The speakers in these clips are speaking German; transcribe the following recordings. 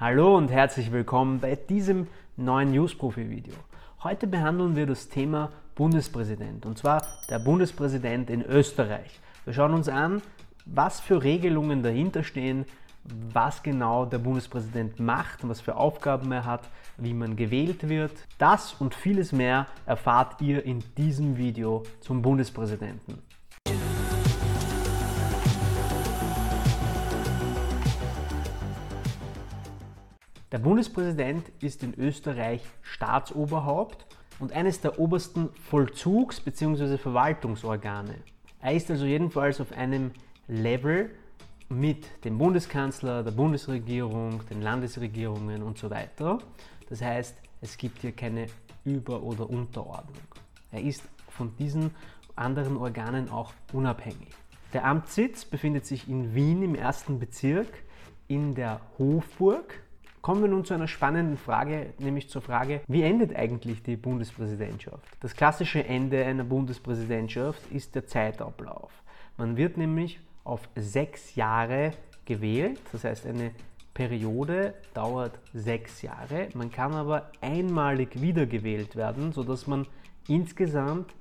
Hallo und herzlich willkommen bei diesem neuen Newsprofi-Video. Heute behandeln wir das Thema Bundespräsident und zwar der Bundespräsident in Österreich. Wir schauen uns an, was für Regelungen dahinter stehen, was genau der Bundespräsident macht, was für Aufgaben er hat, wie man gewählt wird. Das und vieles mehr erfahrt ihr in diesem Video zum Bundespräsidenten. Der Bundespräsident ist in Österreich Staatsoberhaupt und eines der obersten Vollzugs- bzw. Verwaltungsorgane. Er ist also jedenfalls auf einem Level mit dem Bundeskanzler, der Bundesregierung, den Landesregierungen und so weiter. Das heißt, es gibt hier keine Über- oder Unterordnung. Er ist von diesen anderen Organen auch unabhängig. Der Amtssitz befindet sich in Wien im ersten Bezirk in der Hofburg Kommen wir nun zu einer spannenden Frage, nämlich zur Frage, wie endet eigentlich die Bundespräsidentschaft? Das klassische Ende einer Bundespräsidentschaft ist der Zeitablauf. Man wird nämlich auf sechs Jahre gewählt, das heißt eine Periode dauert sechs Jahre. Man kann aber einmalig wiedergewählt werden, sodass man insgesamt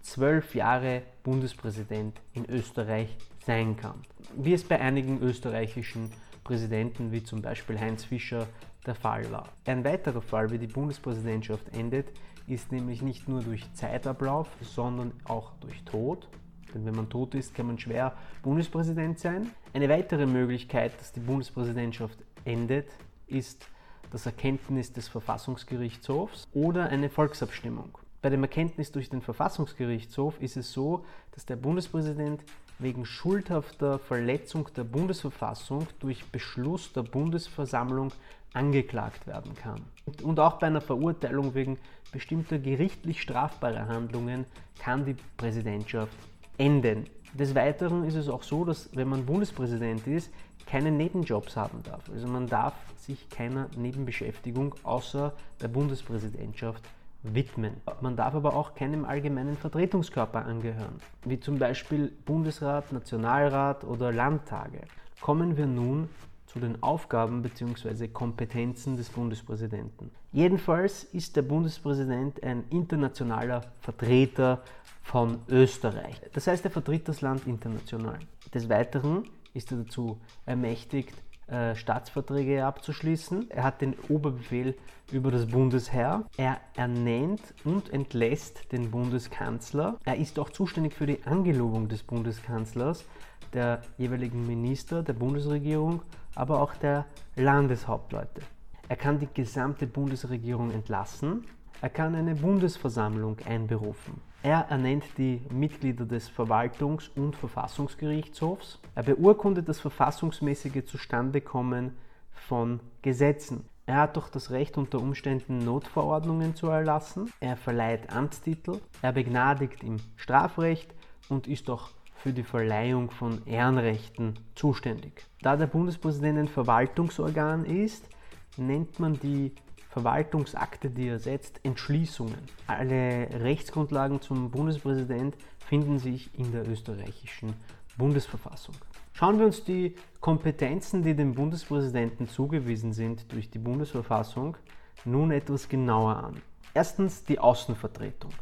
zwölf Jahre Bundespräsident in Österreich sein kann. Wie es bei einigen österreichischen Präsidenten wie zum Beispiel Heinz Fischer der Fall war. Ein weiterer Fall, wie die Bundespräsidentschaft endet, ist nämlich nicht nur durch Zeitablauf, sondern auch durch Tod. Denn wenn man tot ist, kann man schwer Bundespräsident sein. Eine weitere Möglichkeit, dass die Bundespräsidentschaft endet, ist das Erkenntnis des Verfassungsgerichtshofs oder eine Volksabstimmung. Bei dem Erkenntnis durch den Verfassungsgerichtshof ist es so, dass der Bundespräsident wegen schuldhafter Verletzung der Bundesverfassung durch Beschluss der Bundesversammlung angeklagt werden kann. Und auch bei einer Verurteilung wegen bestimmter gerichtlich strafbarer Handlungen kann die Präsidentschaft enden. Des Weiteren ist es auch so, dass wenn man Bundespräsident ist, keine Nebenjobs haben darf. Also man darf sich keiner Nebenbeschäftigung außer der Bundespräsidentschaft widmen. Man darf aber auch keinem allgemeinen Vertretungskörper angehören, wie zum Beispiel Bundesrat, Nationalrat oder Landtage. Kommen wir nun zu den Aufgaben bzw. Kompetenzen des Bundespräsidenten. Jedenfalls ist der Bundespräsident ein internationaler Vertreter von Österreich. Das heißt, er vertritt das Land international. Des Weiteren ist er dazu ermächtigt, äh, Staatsverträge abzuschließen. Er hat den Oberbefehl über das Bundesheer. Er ernennt und entlässt den Bundeskanzler. Er ist auch zuständig für die Angelobung des Bundeskanzlers, der jeweiligen Minister der Bundesregierung, aber auch der Landeshauptleute. Er kann die gesamte Bundesregierung entlassen. Er kann eine Bundesversammlung einberufen. Er ernennt die Mitglieder des Verwaltungs- und Verfassungsgerichtshofs. Er beurkundet das verfassungsmäßige Zustandekommen von Gesetzen. Er hat doch das Recht, unter Umständen Notverordnungen zu erlassen. Er verleiht Amtstitel. Er begnadigt im Strafrecht und ist auch für die Verleihung von Ehrenrechten zuständig. Da der Bundespräsident ein Verwaltungsorgan ist, nennt man die Verwaltungsakte, die er setzt, Entschließungen. Alle Rechtsgrundlagen zum Bundespräsident finden sich in der österreichischen Bundesverfassung. Schauen wir uns die Kompetenzen, die dem Bundespräsidenten zugewiesen sind durch die Bundesverfassung, nun etwas genauer an. Erstens die Außenvertretung.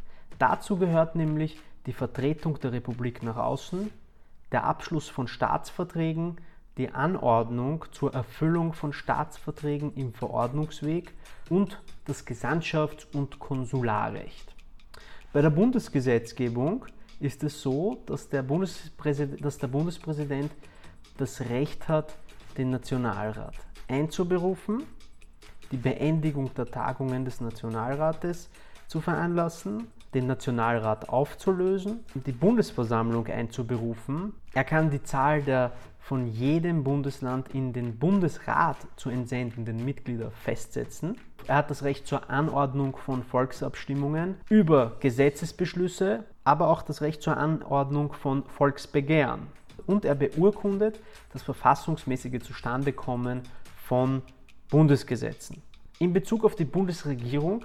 Dazu gehört nämlich die Vertretung der Republik nach außen, der Abschluss von Staatsverträgen, die Anordnung zur Erfüllung von Staatsverträgen im Verordnungsweg und das Gesandtschafts- und Konsularrecht. Bei der Bundesgesetzgebung ist es so, dass der, Bundespräsident, dass der Bundespräsident das Recht hat, den Nationalrat einzuberufen, die Beendigung der Tagungen des Nationalrates zu veranlassen, den Nationalrat aufzulösen und die Bundesversammlung einzuberufen. Er kann die Zahl der von jedem Bundesland in den Bundesrat zu entsendenden Mitglieder festsetzen. Er hat das Recht zur Anordnung von Volksabstimmungen über Gesetzesbeschlüsse, aber auch das Recht zur Anordnung von Volksbegehren. Und er beurkundet das verfassungsmäßige Zustandekommen von Bundesgesetzen. In Bezug auf die Bundesregierung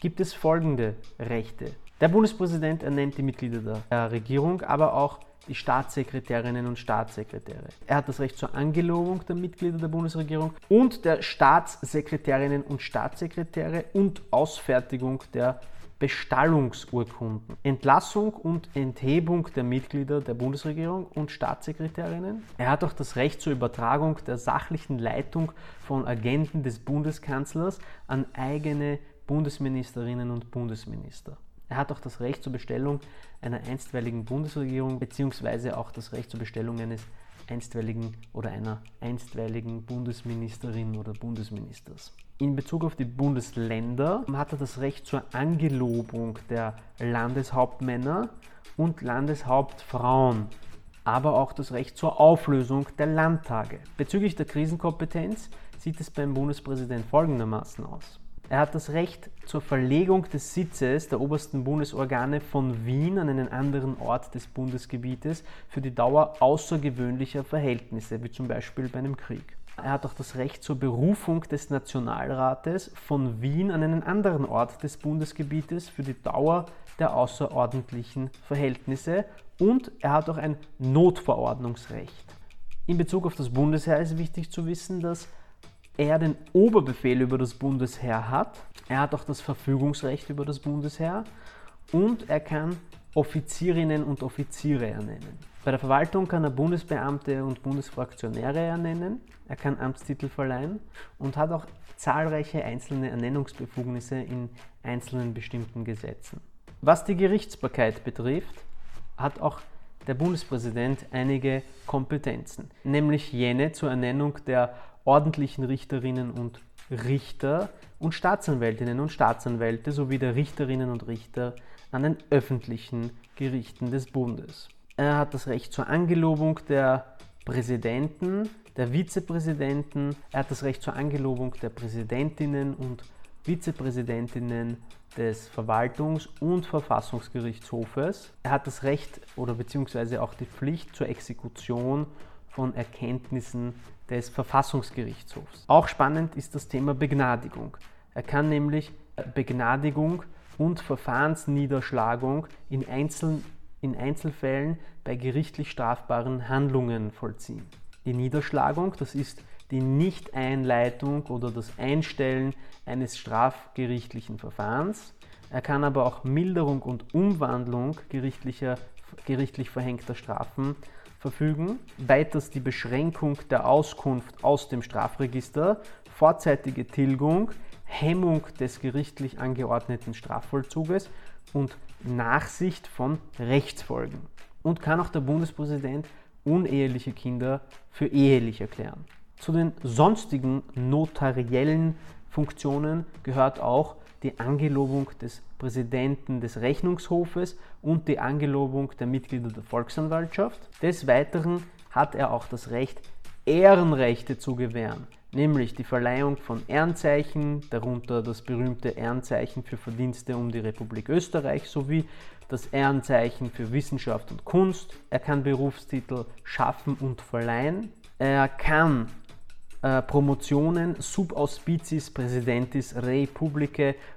gibt es folgende Rechte. Der Bundespräsident ernennt die Mitglieder der Regierung, aber auch die Staatssekretärinnen und Staatssekretäre. Er hat das Recht zur Angelobung der Mitglieder der Bundesregierung und der Staatssekretärinnen und Staatssekretäre und Ausfertigung der Bestallungsurkunden, Entlassung und Enthebung der Mitglieder der Bundesregierung und Staatssekretärinnen. Er hat auch das Recht zur Übertragung der sachlichen Leitung von Agenten des Bundeskanzlers an eigene Bundesministerinnen und Bundesminister. Er hat auch das Recht zur Bestellung einer einstweiligen Bundesregierung beziehungsweise auch das Recht zur Bestellung eines einstweiligen oder einer einstweiligen Bundesministerin oder Bundesministers. In Bezug auf die Bundesländer hat er das Recht zur Angelobung der Landeshauptmänner und Landeshauptfrauen, aber auch das Recht zur Auflösung der Landtage. Bezüglich der Krisenkompetenz sieht es beim Bundespräsident folgendermaßen aus. Er hat das Recht zur Verlegung des Sitzes der obersten Bundesorgane von Wien an einen anderen Ort des Bundesgebietes für die Dauer außergewöhnlicher Verhältnisse, wie zum Beispiel bei einem Krieg. Er hat auch das Recht zur Berufung des Nationalrates von Wien an einen anderen Ort des Bundesgebietes für die Dauer der außerordentlichen Verhältnisse und er hat auch ein Notverordnungsrecht. In Bezug auf das Bundesheer ist wichtig zu wissen, dass er den Oberbefehl über das Bundesheer hat. Er hat auch das Verfügungsrecht über das Bundesheer und er kann Offizierinnen und Offiziere ernennen. Bei der Verwaltung kann er Bundesbeamte und Bundesfraktionäre ernennen. Er kann Amtstitel verleihen und hat auch zahlreiche einzelne Ernennungsbefugnisse in einzelnen bestimmten Gesetzen. Was die Gerichtsbarkeit betrifft, hat auch der Bundespräsident einige Kompetenzen, nämlich jene zur Ernennung der ordentlichen Richterinnen und Richter und Staatsanwältinnen und Staatsanwälte sowie der Richterinnen und Richter an den öffentlichen Gerichten des Bundes. Er hat das Recht zur Angelobung der Präsidenten, der Vizepräsidenten, er hat das Recht zur Angelobung der Präsidentinnen und Vizepräsidentinnen des Verwaltungs- und Verfassungsgerichtshofes. Er hat das Recht oder beziehungsweise auch die Pflicht zur Exekution von Erkenntnissen des Verfassungsgerichtshofs. Auch spannend ist das Thema Begnadigung. Er kann nämlich Begnadigung und Verfahrensniederschlagung in, Einzel in Einzelfällen bei gerichtlich strafbaren Handlungen vollziehen. Die Niederschlagung, das ist die Nichteinleitung oder das Einstellen eines strafgerichtlichen Verfahrens. Er kann aber auch Milderung und Umwandlung gerichtlicher, gerichtlich verhängter Strafen verfügen. Weiters die Beschränkung der Auskunft aus dem Strafregister, vorzeitige Tilgung, Hemmung des gerichtlich angeordneten Strafvollzuges und Nachsicht von Rechtsfolgen. Und kann auch der Bundespräsident uneheliche Kinder für ehelich erklären. Zu den sonstigen notariellen Funktionen gehört auch die Angelobung des Präsidenten des Rechnungshofes und die Angelobung der Mitglieder der Volksanwaltschaft. Des Weiteren hat er auch das Recht, Ehrenrechte zu gewähren, nämlich die Verleihung von Ehrenzeichen, darunter das berühmte Ehrenzeichen für Verdienste um die Republik Österreich sowie das Ehrenzeichen für Wissenschaft und Kunst. Er kann Berufstitel schaffen und verleihen. Er kann äh, Promotionen sub auspiciis Präsidentis Rei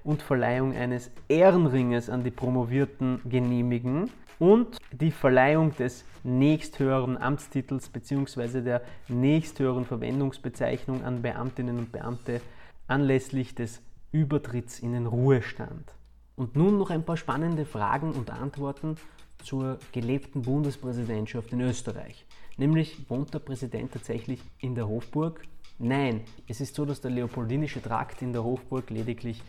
und Verleihung eines Ehrenringes an die Promovierten genehmigen und die Verleihung des nächsthöheren Amtstitels bzw. der nächsthöheren Verwendungsbezeichnung an Beamtinnen und Beamte anlässlich des Übertritts in den Ruhestand. Und nun noch ein paar spannende Fragen und Antworten zur gelebten Bundespräsidentschaft in Österreich. Nämlich wohnt der Präsident tatsächlich in der Hofburg Nein, es ist so, dass der Leopoldinische Trakt in der Hofburg lediglich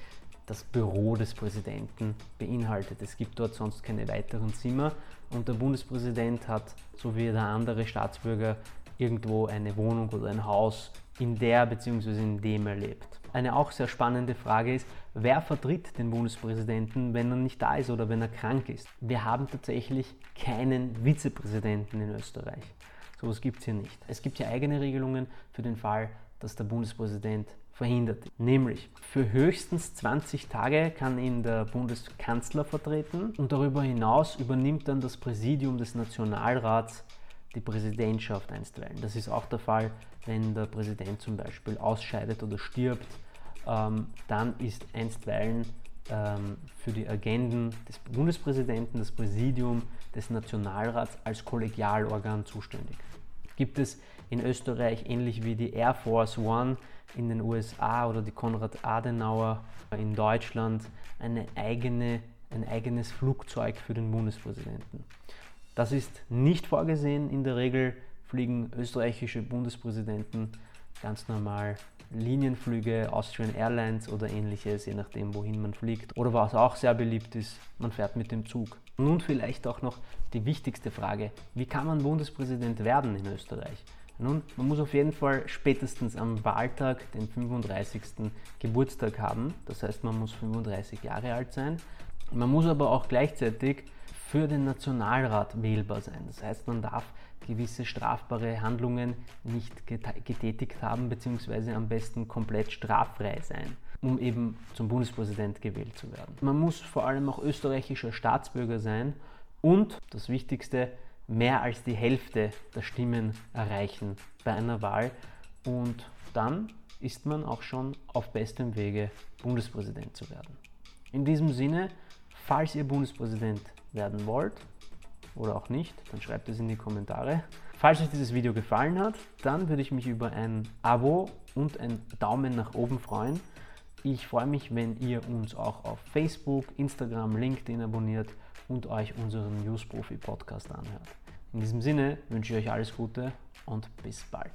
das Büro des Präsidenten beinhaltet. Es gibt dort sonst keine weiteren Zimmer und der Bundespräsident hat, so wie der andere Staatsbürger, irgendwo eine Wohnung oder ein Haus, in der bzw. in dem er lebt. Eine auch sehr spannende Frage ist, wer vertritt den Bundespräsidenten, wenn er nicht da ist oder wenn er krank ist? Wir haben tatsächlich keinen Vizepräsidenten in Österreich. So etwas gibt es hier nicht. Es gibt hier eigene Regelungen für den Fall, dass der Bundespräsident verhindert. Nämlich für höchstens 20 Tage kann ihn der Bundeskanzler vertreten und darüber hinaus übernimmt dann das Präsidium des Nationalrats die Präsidentschaft einstweilen. Das ist auch der Fall, wenn der Präsident zum Beispiel ausscheidet oder stirbt. Ähm, dann ist einstweilen ähm, für die Agenden des Bundespräsidenten das Präsidium des Nationalrats als Kollegialorgan zuständig. Gibt es in Österreich ähnlich wie die Air Force One in den USA oder die Konrad Adenauer in Deutschland eine eigene, ein eigenes Flugzeug für den Bundespräsidenten. Das ist nicht vorgesehen. In der Regel fliegen österreichische Bundespräsidenten ganz normal Linienflüge, Austrian Airlines oder ähnliches, je nachdem, wohin man fliegt. Oder was auch sehr beliebt ist, man fährt mit dem Zug. Nun vielleicht auch noch die wichtigste Frage, wie kann man Bundespräsident werden in Österreich? Nun, man muss auf jeden Fall spätestens am Wahltag den 35. Geburtstag haben, das heißt man muss 35 Jahre alt sein. Man muss aber auch gleichzeitig für den Nationalrat wählbar sein. Das heißt, man darf gewisse strafbare Handlungen nicht getätigt haben, beziehungsweise am besten komplett straffrei sein, um eben zum Bundespräsident gewählt zu werden. Man muss vor allem auch österreichischer Staatsbürger sein und, das Wichtigste, mehr als die Hälfte der Stimmen erreichen bei einer Wahl und dann ist man auch schon auf bestem Wege, Bundespräsident zu werden. In diesem Sinne, falls ihr Bundespräsident werden wollt oder auch nicht, dann schreibt es in die Kommentare. Falls euch dieses Video gefallen hat, dann würde ich mich über ein Abo und ein Daumen nach oben freuen. Ich freue mich, wenn ihr uns auch auf Facebook, Instagram, LinkedIn abonniert und euch unseren News Profi Podcast anhört. In diesem Sinne wünsche ich euch alles Gute und bis bald.